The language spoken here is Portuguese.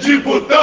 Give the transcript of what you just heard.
Tipo, de botão.